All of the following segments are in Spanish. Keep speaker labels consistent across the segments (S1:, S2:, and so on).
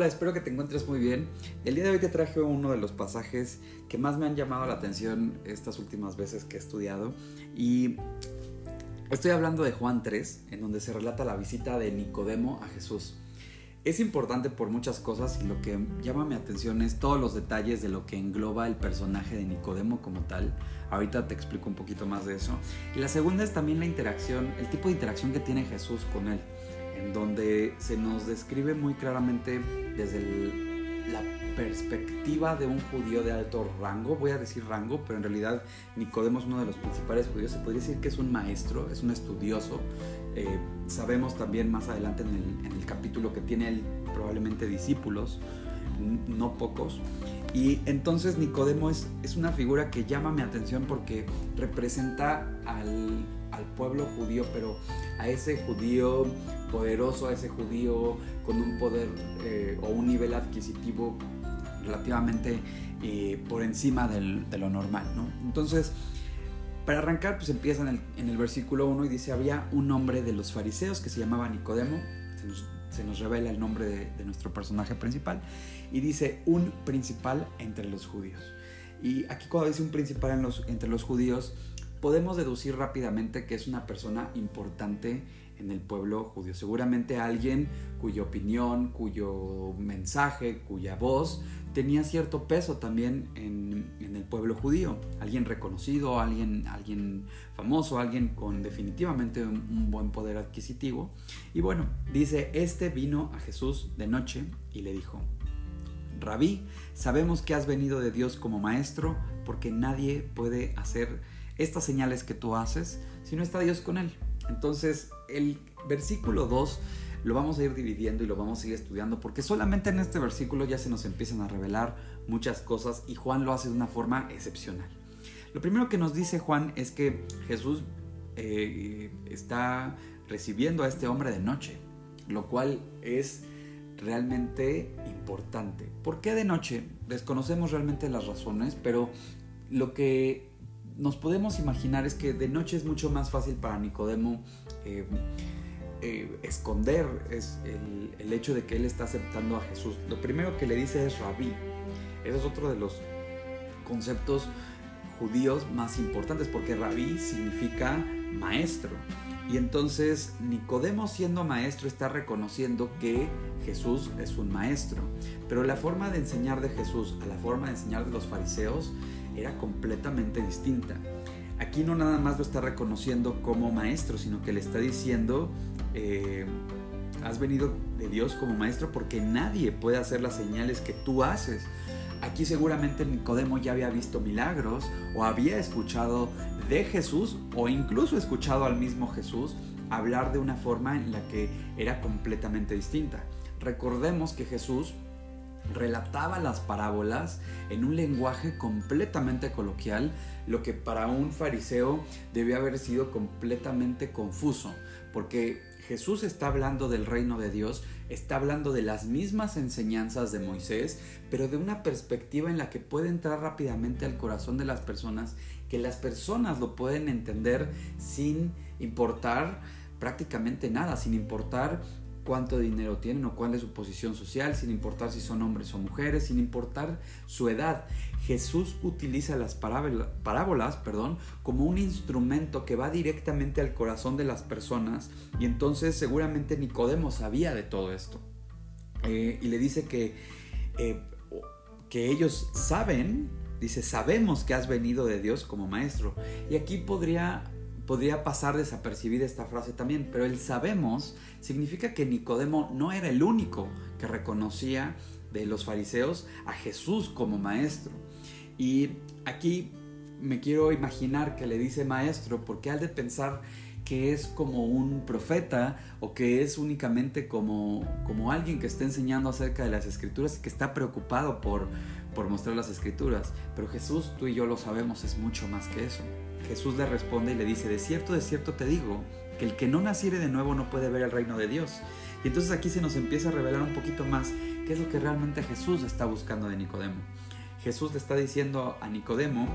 S1: Hola, espero que te encuentres muy bien. El día de hoy te traje uno de los pasajes que más me han llamado la atención estas últimas veces que he estudiado. Y estoy hablando de Juan 3, en donde se relata la visita de Nicodemo a Jesús. Es importante por muchas cosas y lo que llama mi atención es todos los detalles de lo que engloba el personaje de Nicodemo como tal. Ahorita te explico un poquito más de eso. Y la segunda es también la interacción, el tipo de interacción que tiene Jesús con él donde se nos describe muy claramente desde la perspectiva de un judío de alto rango, voy a decir rango, pero en realidad Nicodemo es uno de los principales judíos, se podría decir que es un maestro, es un estudioso. Eh, sabemos también más adelante en el, capítulo que tiene él probablemente discípulos, no pocos. Y entonces Nicodemo es, es una figura que llama mi atención porque representa al, al pueblo judío, pero a ese judío poderoso, a ese judío con un poder eh, o un nivel adquisitivo relativamente eh, por encima de lo normal. ¿no? Entonces, para arrancar, pues empieza en el, versículo 1 y dice, había un hombre de los fariseos que se llamaba Nicodemo, se nos, revela el nombre de, nuestro personaje principal, y dice, un principal entre los judíos. Y aquí cuando dice un principal entre los judíos, podemos deducir rápidamente que es una persona importante en el pueblo judío. Seguramente alguien cuya opinión, cuyo mensaje, cuya voz tenía cierto peso también en, el pueblo judío. Alguien reconocido, alguien, alguien famoso, alguien con definitivamente un, un buen poder adquisitivo. Y bueno, dice, este vino a Jesús de noche y le dijo, Rabí, sabemos que has venido de Dios como maestro porque nadie puede hacer estas señales que tú haces si no está Dios con él. Entonces, el versículo 2 lo vamos a ir dividiendo y lo vamos a ir estudiando porque solamente en este versículo ya se nos empiezan a revelar muchas cosas y Juan lo hace de una forma excepcional. Lo primero que nos dice Juan es que Jesús eh, está recibiendo a este hombre de noche, lo cual es realmente importante. ¿Por qué de noche? Desconocemos realmente las razones, pero lo que nos podemos imaginar es que de noche es mucho más fácil para Nicodemo eh, eh, esconder es el, hecho de que él está aceptando a Jesús. Lo primero que le dice es rabí. Ese es otro de los conceptos judíos más importantes porque rabí significa maestro. Y entonces Nicodemo siendo maestro está reconociendo que Jesús es un maestro. Pero la forma de enseñar de Jesús a la forma de enseñar de los fariseos era completamente distinta. Aquí no nada más lo está reconociendo como maestro, sino que le está diciendo, eh, has venido de Dios como maestro porque nadie puede hacer las señales que tú haces. Aquí seguramente Nicodemo ya había visto milagros o había escuchado de Jesús o incluso escuchado al mismo Jesús hablar de una forma en la que era completamente distinta. Recordemos que Jesús relataba las parábolas en un lenguaje completamente coloquial, lo que para un fariseo debió haber sido completamente confuso, porque Jesús está hablando del reino de Dios, está hablando de las mismas enseñanzas de Moisés, pero de una perspectiva en la que puede entrar rápidamente al corazón de las personas, que las personas lo pueden entender sin importar prácticamente nada, sin importar cuánto dinero tienen o cuál es su posición social, sin importar si son hombres o mujeres, sin importar su edad. Jesús utiliza las parábolas perdón, como un instrumento que va directamente al corazón de las personas y entonces seguramente Nicodemo sabía de todo esto. Eh, y le dice que, eh, que ellos saben, dice, sabemos que has venido de Dios como maestro. Y aquí podría podría pasar desapercibida esta frase también, pero el sabemos significa que Nicodemo no era el único que reconocía de los fariseos a Jesús como maestro. Y aquí me quiero imaginar que le dice maestro porque al de pensar que es como un profeta o que es únicamente como, como alguien que está enseñando acerca de las escrituras y que está preocupado por, por mostrar las escrituras. Pero Jesús, tú y yo lo sabemos, es mucho más que eso. Jesús le responde y le dice, de cierto, de cierto te digo, que el que no naciere de nuevo no puede ver el reino de Dios. Y entonces aquí se nos empieza a revelar un poquito más qué es lo que realmente Jesús está buscando de Nicodemo. Jesús le está diciendo a Nicodemo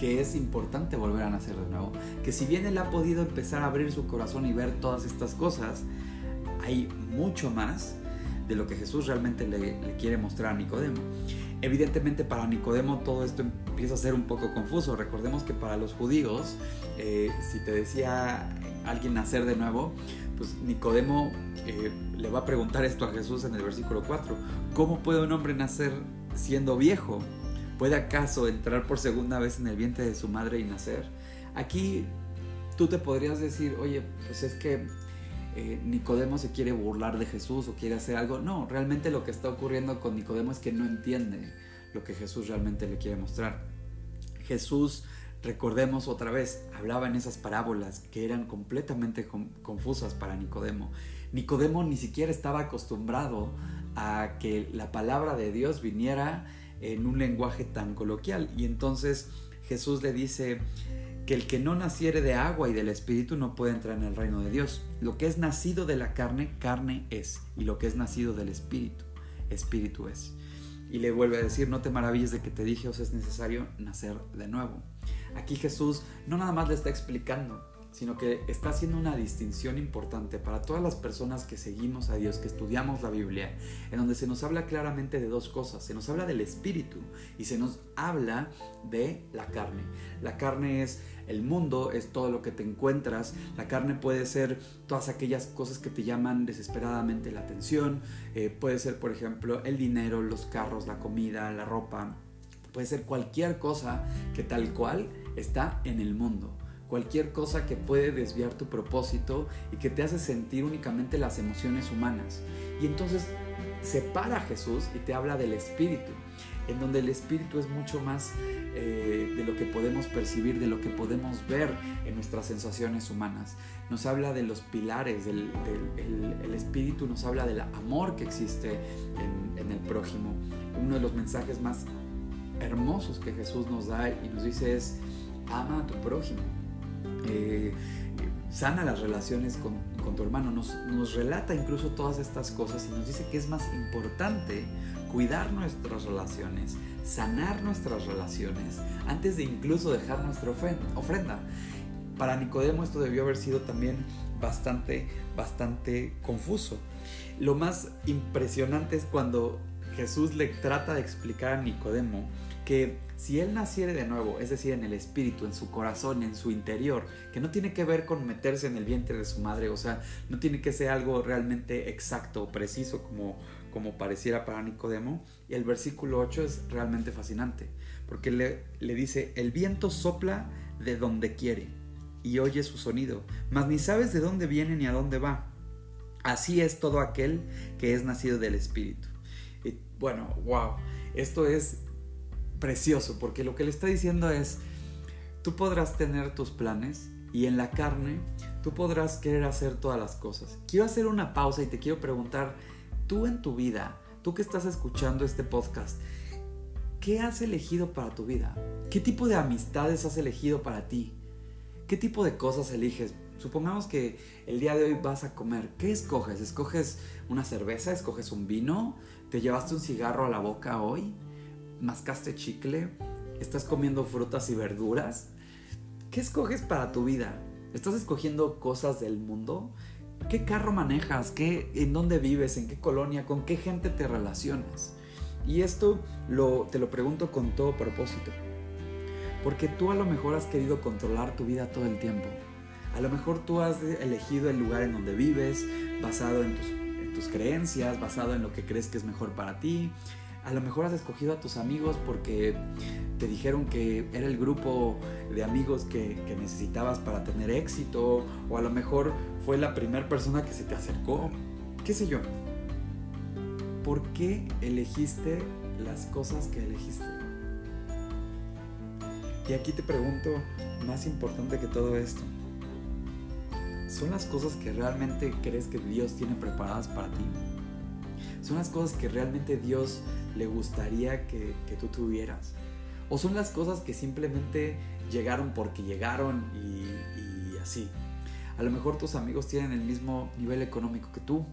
S1: que es importante volver a nacer de nuevo, que si bien él ha podido empezar a abrir su corazón y ver todas estas cosas, hay mucho más de lo que Jesús realmente le, quiere mostrar a Nicodemo. Evidentemente para Nicodemo todo esto empieza a ser un poco confuso. Recordemos que para los judíos, eh, si te decía alguien nacer de nuevo, pues Nicodemo eh, le va a preguntar esto a Jesús en el versículo 4. ¿Cómo puede un hombre nacer siendo viejo? ¿Puede acaso entrar por segunda vez en el vientre de su madre y nacer? Aquí tú te podrías decir, oye, pues es que eh, Nicodemo se quiere burlar de Jesús o quiere hacer algo. No, realmente lo que está ocurriendo con Nicodemo es que no entiende lo que Jesús realmente le quiere mostrar. Jesús, recordemos otra vez, hablaba en esas parábolas que eran completamente confusas para Nicodemo. Nicodemo ni siquiera estaba acostumbrado a que la palabra de Dios viniera en un lenguaje tan coloquial. Y entonces Jesús le dice, que el que no naciere de agua y del Espíritu no puede entrar en el reino de Dios. Lo que es nacido de la carne, carne es, y lo que es nacido del Espíritu, Espíritu es. Y le vuelve a decir, no te maravilles de que te dije, os es necesario nacer de nuevo. Aquí Jesús no nada más le está explicando, sino que está haciendo una distinción importante para todas las personas que seguimos a Dios, que estudiamos la Biblia, en donde se nos habla claramente de dos cosas. Se nos habla del espíritu y se nos habla de la carne. La carne es el mundo, es todo lo que te encuentras. La carne puede ser todas aquellas cosas que te llaman desesperadamente la atención. Eh, puede ser, por ejemplo, el dinero, los carros, la comida, la ropa. Puede ser cualquier cosa que tal cual está en el mundo cualquier cosa que puede desviar tu propósito y que te hace sentir únicamente las emociones humanas. Y entonces separa a Jesús y te habla del Espíritu, en donde el Espíritu es mucho más eh, de lo que podemos percibir, de lo que podemos ver en nuestras sensaciones humanas. Nos habla de los pilares, del, el, Espíritu nos habla del amor que existe en, en el prójimo. Uno de los mensajes más hermosos que Jesús nos da y nos dice es, ama a tu prójimo eh, sana las relaciones con, tu hermano, nos, nos, relata incluso todas estas cosas y nos dice que es más importante cuidar nuestras relaciones, sanar nuestras relaciones, antes de incluso dejar nuestra ofrenda. Para Nicodemo esto debió haber sido también bastante, bastante confuso. Lo más impresionante es cuando Jesús le trata de explicar a Nicodemo que si él naciere de nuevo, es decir, en el espíritu, en su corazón, en su interior, que no tiene que ver con meterse en el vientre de su madre, o sea, no tiene que ser algo realmente exacto o preciso como, como pareciera para Nicodemo. Y el versículo 8 es realmente fascinante, porque le, le dice, el viento sopla de donde quiere y oye su sonido, mas ni sabes de dónde viene ni a dónde va. Así es todo aquel que es nacido del espíritu. Y bueno, wow, esto es precioso, porque lo que le está diciendo es, tú podrás tener tus planes y en la carne tú podrás querer hacer todas las cosas. Quiero hacer una pausa y te quiero preguntar, tú en tu vida, tú que estás escuchando este podcast, ¿qué has elegido para tu vida? ¿Qué tipo de amistades has elegido para ti? ¿Qué tipo de cosas eliges? Supongamos que el día de hoy vas a comer. ¿Qué escoges? ¿Escoges una cerveza? ¿Escoges un vino? ¿Te llevaste un cigarro a la boca hoy? Mascaste chicle, estás comiendo frutas y verduras. ¿Qué escoges para tu vida? ¿Estás escogiendo cosas del mundo? ¿Qué carro manejas? ¿Qué, ¿En dónde vives? ¿En qué colonia? ¿Con qué gente te relacionas? Y esto te lo pregunto con todo propósito. Porque tú a lo mejor has querido controlar tu vida todo el tiempo. A lo mejor tú has elegido el lugar en donde vives, basado en tus creencias, basado en lo que crees que es mejor para ti, a lo mejor has escogido a tus amigos porque te dijeron que era el grupo de amigos que, necesitabas para tener éxito, o a lo mejor fue la primera persona que se te acercó, qué sé yo. ¿Por qué elegiste las cosas que elegiste? Y aquí te pregunto, más importante que todo esto, ¿son las cosas que realmente crees que Dios tiene preparadas para ti? ¿Son las cosas que realmente Dios le gustaría que, tú tuvieras? ¿O son las cosas que simplemente llegaron porque llegaron y, así? A lo mejor tus amigos tienen el mismo nivel económico que tú.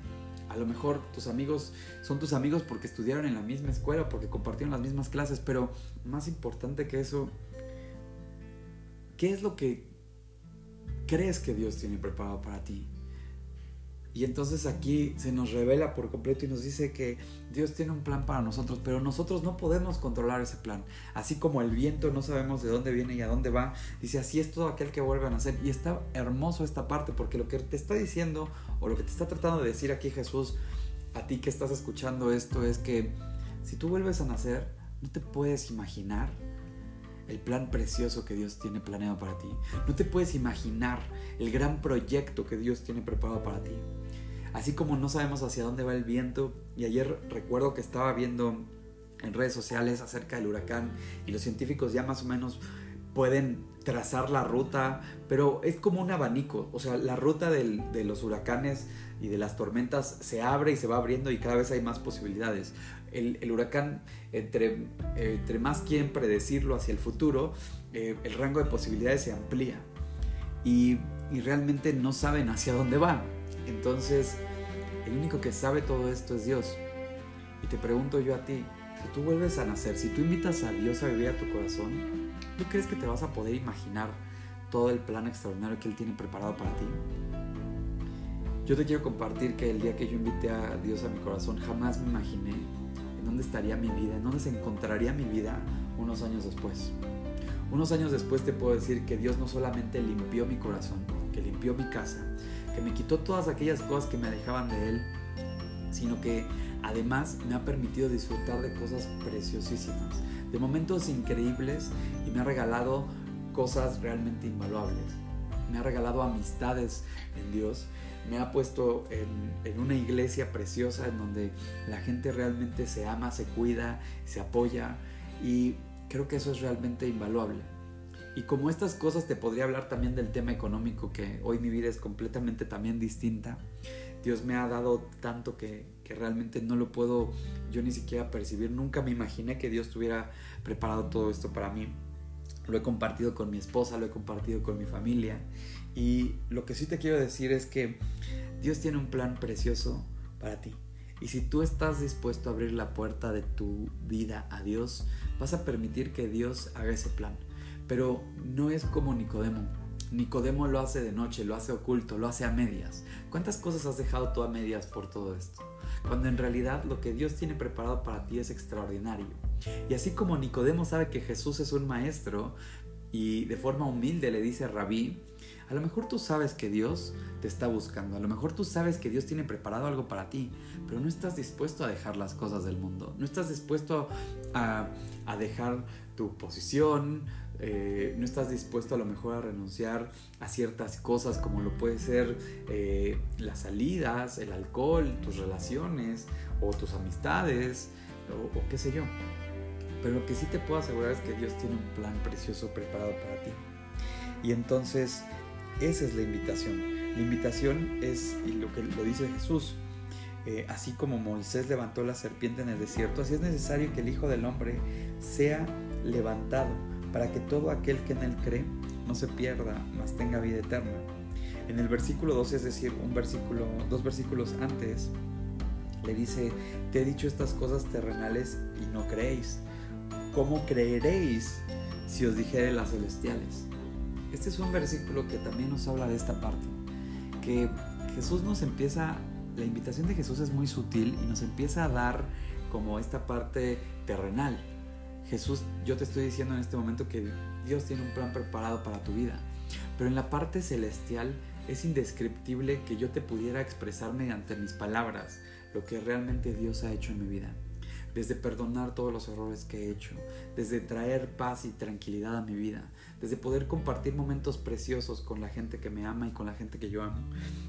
S1: A lo mejor tus amigos son tus amigos porque estudiaron en la misma escuela, porque compartieron las mismas clases, pero más importante que eso, ¿qué es lo que crees que Dios tiene preparado para ti? Y entonces aquí se nos revela por completo y nos dice que Dios tiene un plan para nosotros, pero nosotros no podemos controlar ese plan. Así como el viento no sabemos de dónde viene y a dónde va, dice así es todo aquel que vuelve a nacer. Y está hermoso esta parte porque lo que te está diciendo o lo que te está tratando de decir aquí Jesús a ti que estás escuchando esto es que si tú vuelves a nacer, no te puedes imaginar el plan precioso que Dios tiene planeado para ti. No te puedes imaginar el gran proyecto que Dios tiene preparado para ti. Así como no sabemos hacia dónde va el viento, y ayer recuerdo que estaba viendo en redes sociales acerca del huracán y los científicos ya más o menos pueden trazar la ruta, pero es como un abanico, o sea, la ruta de los huracanes y de las tormentas se abre y se va abriendo y cada vez hay más posibilidades. El, huracán, entre, más quieren predecirlo hacia el futuro, eh, el rango de posibilidades se amplía y, y realmente no saben hacia dónde va. Entonces, el único que sabe todo esto es Dios. Y te pregunto yo a ti, si tú vuelves a nacer, si tú invitas a Dios a vivir a tu corazón, ¿tú crees que te vas a poder imaginar todo el plan extraordinario que Él tiene preparado para ti? Yo te quiero compartir que el día que yo invité a Dios a mi corazón, jamás me imaginé en dónde estaría mi vida, en dónde se encontraría mi vida unos años después. Unos años después te puedo decir que Dios no solamente limpió mi corazón, que limpió mi casa, que me quitó todas aquellas cosas que me alejaban de Él, sino que además me ha permitido disfrutar de cosas preciosísimas, de momentos increíbles y me ha regalado cosas realmente invaluables. Me ha regalado amistades en Dios, me ha puesto en, en, una iglesia preciosa en donde la gente realmente se ama, se cuida, se apoya y creo que eso es realmente invaluable. Y como estas cosas te podría hablar también del tema económico, que hoy mi vida es completamente también distinta. Dios me ha dado tanto que, que realmente no lo puedo yo ni siquiera percibir. Nunca me imaginé que Dios tuviera preparado todo esto para mí. Lo he compartido con mi esposa, lo he compartido con mi familia. Y lo que sí te quiero decir es que Dios tiene un plan precioso para ti. Y si tú estás dispuesto a abrir la puerta de tu vida a Dios, vas a permitir que Dios haga ese plan. Pero no es como Nicodemo. Nicodemo lo hace de noche, lo hace oculto, lo hace a medias. ¿Cuántas cosas has dejado tú a medias por todo esto? Cuando en realidad lo que Dios tiene preparado para ti es extraordinario. Y así como Nicodemo sabe que Jesús es un maestro y de forma humilde le dice a Rabí, a lo mejor tú sabes que Dios te está buscando, a lo mejor tú sabes que Dios tiene preparado algo para ti, pero no estás dispuesto a dejar las cosas del mundo, no estás dispuesto a, a dejar tu posición, eh, no estás dispuesto a lo mejor a renunciar a ciertas cosas como lo puede ser eh, las salidas, el alcohol, tus relaciones o tus amistades o qué sé yo. Pero lo que sí te puedo asegurar es que Dios tiene un plan precioso preparado para ti. Y entonces esa es la invitación. La invitación es, y lo que lo dice Jesús, eh, así como Moisés levantó la serpiente en el desierto, así es necesario que el Hijo del Hombre sea levantado para que todo aquel que en él cree no se pierda, mas tenga vida eterna. En el versículo 12, es decir, un versículo, dos versículos antes, le dice, te he dicho estas cosas terrenales y no creéis. ¿Cómo creeréis si os dijere las celestiales? Este es un versículo que también nos habla de esta parte, que Jesús nos empieza, la invitación de Jesús es muy sutil y nos empieza a dar como esta parte terrenal. Jesús, yo te estoy diciendo en este momento que Dios tiene un plan preparado para tu vida, pero en la parte celestial es indescriptible que yo te pudiera expresar mediante mis palabras lo que realmente Dios ha hecho en mi vida desde perdonar todos los errores que he hecho, desde traer paz y tranquilidad a mi vida, desde poder compartir momentos preciosos con la gente que me ama y con la gente que yo amo.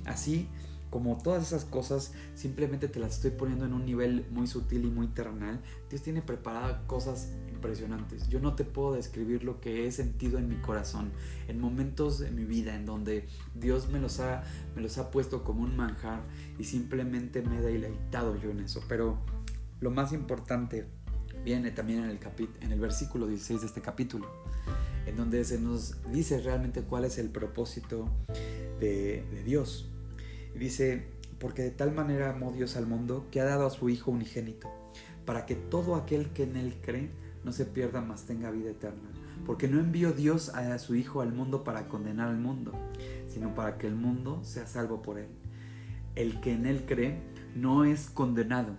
S1: Así como todas esas cosas simplemente te las estoy poniendo en un nivel muy sutil y muy terrenal, Dios tiene preparadas cosas impresionantes. Yo no te puedo describir lo que he sentido en mi corazón, en momentos de mi vida en donde Dios me los ha, me los ha puesto como un manjar y simplemente me he deleitado yo en eso. Pero lo más importante viene también en el, en el versículo 16 de este capítulo, en donde se nos dice realmente cuál es el propósito de, de Dios. Dice, porque de tal manera amó Dios al mundo que ha dado a su Hijo unigénito, para que todo aquel que en Él cree no se pierda, mas tenga vida eterna. Porque no envió Dios a su Hijo al mundo para condenar al mundo, sino para que el mundo sea salvo por Él. el que en él cree no es condenado,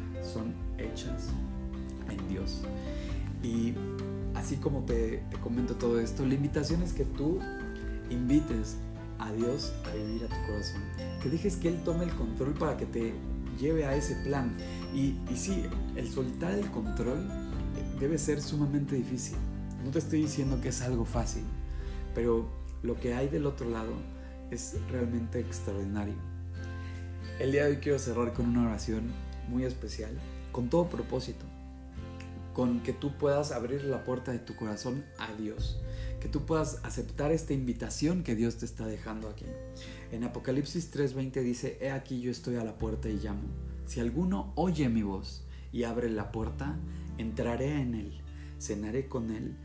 S1: son hechas en Dios. Y así como te, te comento todo esto, la invitación es que tú invites a Dios a vivir a tu corazón, que dejes que Él tome el control para que te lleve a ese plan. Y, y sí, el soltar el control debe ser sumamente difícil. No te estoy diciendo que es algo fácil, pero lo que hay del otro lado es realmente extraordinario. El día de hoy quiero cerrar con una oración muy especial, con todo propósito, con que tú puedas abrir la puerta de tu corazón a Dios, que tú puedas aceptar esta invitación que Dios te está dejando aquí. En Apocalipsis 3:20 dice, He aquí yo estoy a la puerta y llamo. Si alguno oye mi voz y abre la puerta, entraré en él, cenaré con él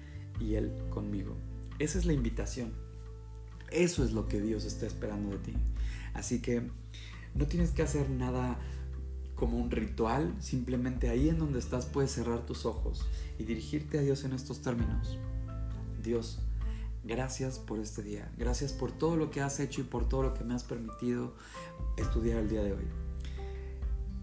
S1: y él conmigo. Esa es la invitación. Eso es lo que Dios está esperando de ti. Así que no tienes que hacer nada como un ritual, simplemente ahí en donde estás puedes cerrar tus ojos y dirigirte a Dios en estos términos. Dios, gracias por este día, gracias por todo lo que has hecho y por todo lo que me has permitido estudiar el día de hoy.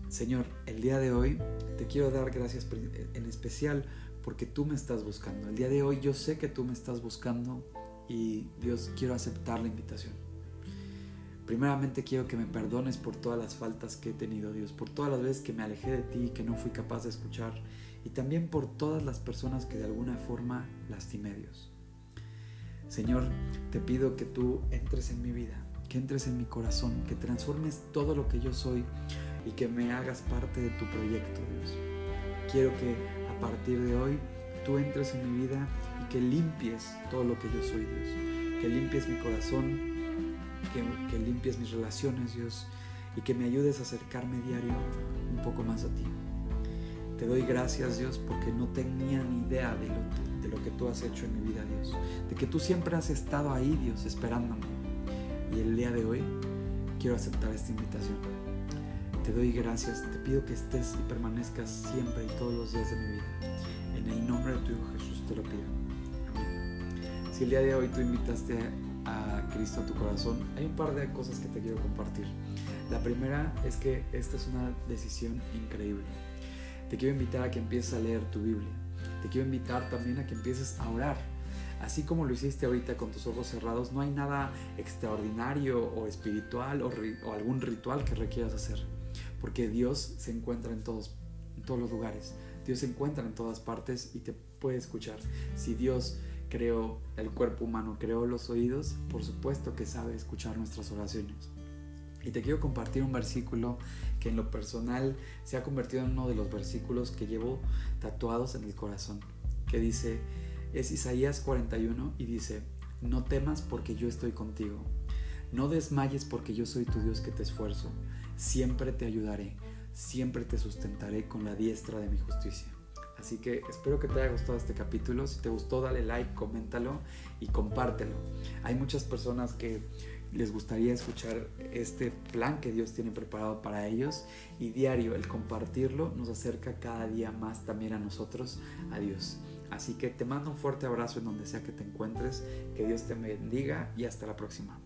S1: Señor, el día de hoy te quiero dar gracias en especial porque tú me estás buscando. El día de hoy yo sé que tú me estás buscando y Dios quiero aceptar la invitación. Primeramente quiero que me perdones por todas las faltas que he tenido, Dios, por todas las veces que me alejé de ti y que no fui capaz de escuchar, y también por todas las personas que de alguna forma lastimé, Dios. Señor, te pido que tú entres en mi vida, que entres en mi corazón, que transformes todo lo que yo soy y que me hagas parte de tu proyecto, Dios. Quiero que a partir de hoy tú entres en mi vida y que limpies todo lo que yo soy, Dios. Que limpies mi corazón, que, limpies mis relaciones, Dios, y que me ayudes a acercarme diario un poco más a ti. Te doy gracias, Dios, porque no tenía ni idea de lo, de lo que tú has hecho en mi vida, Dios. De que tú siempre has estado ahí, Dios, esperándome. Y el día de hoy quiero aceptar esta invitación. Te doy gracias, te pido que estés y permanezcas siempre y todos los días de mi vida. En el nombre de tu Hijo Jesús te lo pido. Amén. Si el día de hoy tú invitaste Cristo a tu corazón, hay un par de cosas que te quiero compartir. La primera es que esta es una decisión increíble. Te quiero invitar a que empieces a leer tu Biblia. Te quiero invitar también a que empieces a orar. Así como lo hiciste ahorita con tus ojos cerrados, no hay nada extraordinario o espiritual o, algún ritual que requieras hacer. Porque Dios se encuentra en todos, en todos los lugares. Dios se encuentra en todas partes y te puede escuchar. Si Dios creó el cuerpo humano, creó los oídos, por supuesto que sabe escuchar nuestras oraciones. Y te quiero compartir un versículo que en lo personal se ha convertido en uno de los versículos que llevo tatuados en el corazón, que dice, es Isaías 41 y dice, no temas porque yo estoy contigo, no desmayes porque yo soy tu Dios que te esfuerzo, siempre te ayudaré, siempre te sustentaré con la diestra de mi justicia. Así que espero que te haya gustado este capítulo. Si te gustó, dale like, coméntalo y compártelo. Hay muchas personas que les gustaría escuchar este plan que Dios tiene preparado para ellos y diario el compartirlo nos acerca cada día más también a nosotros, a Dios. Así que te mando un fuerte abrazo en donde sea que te encuentres, que Dios te bendiga y hasta la próxima.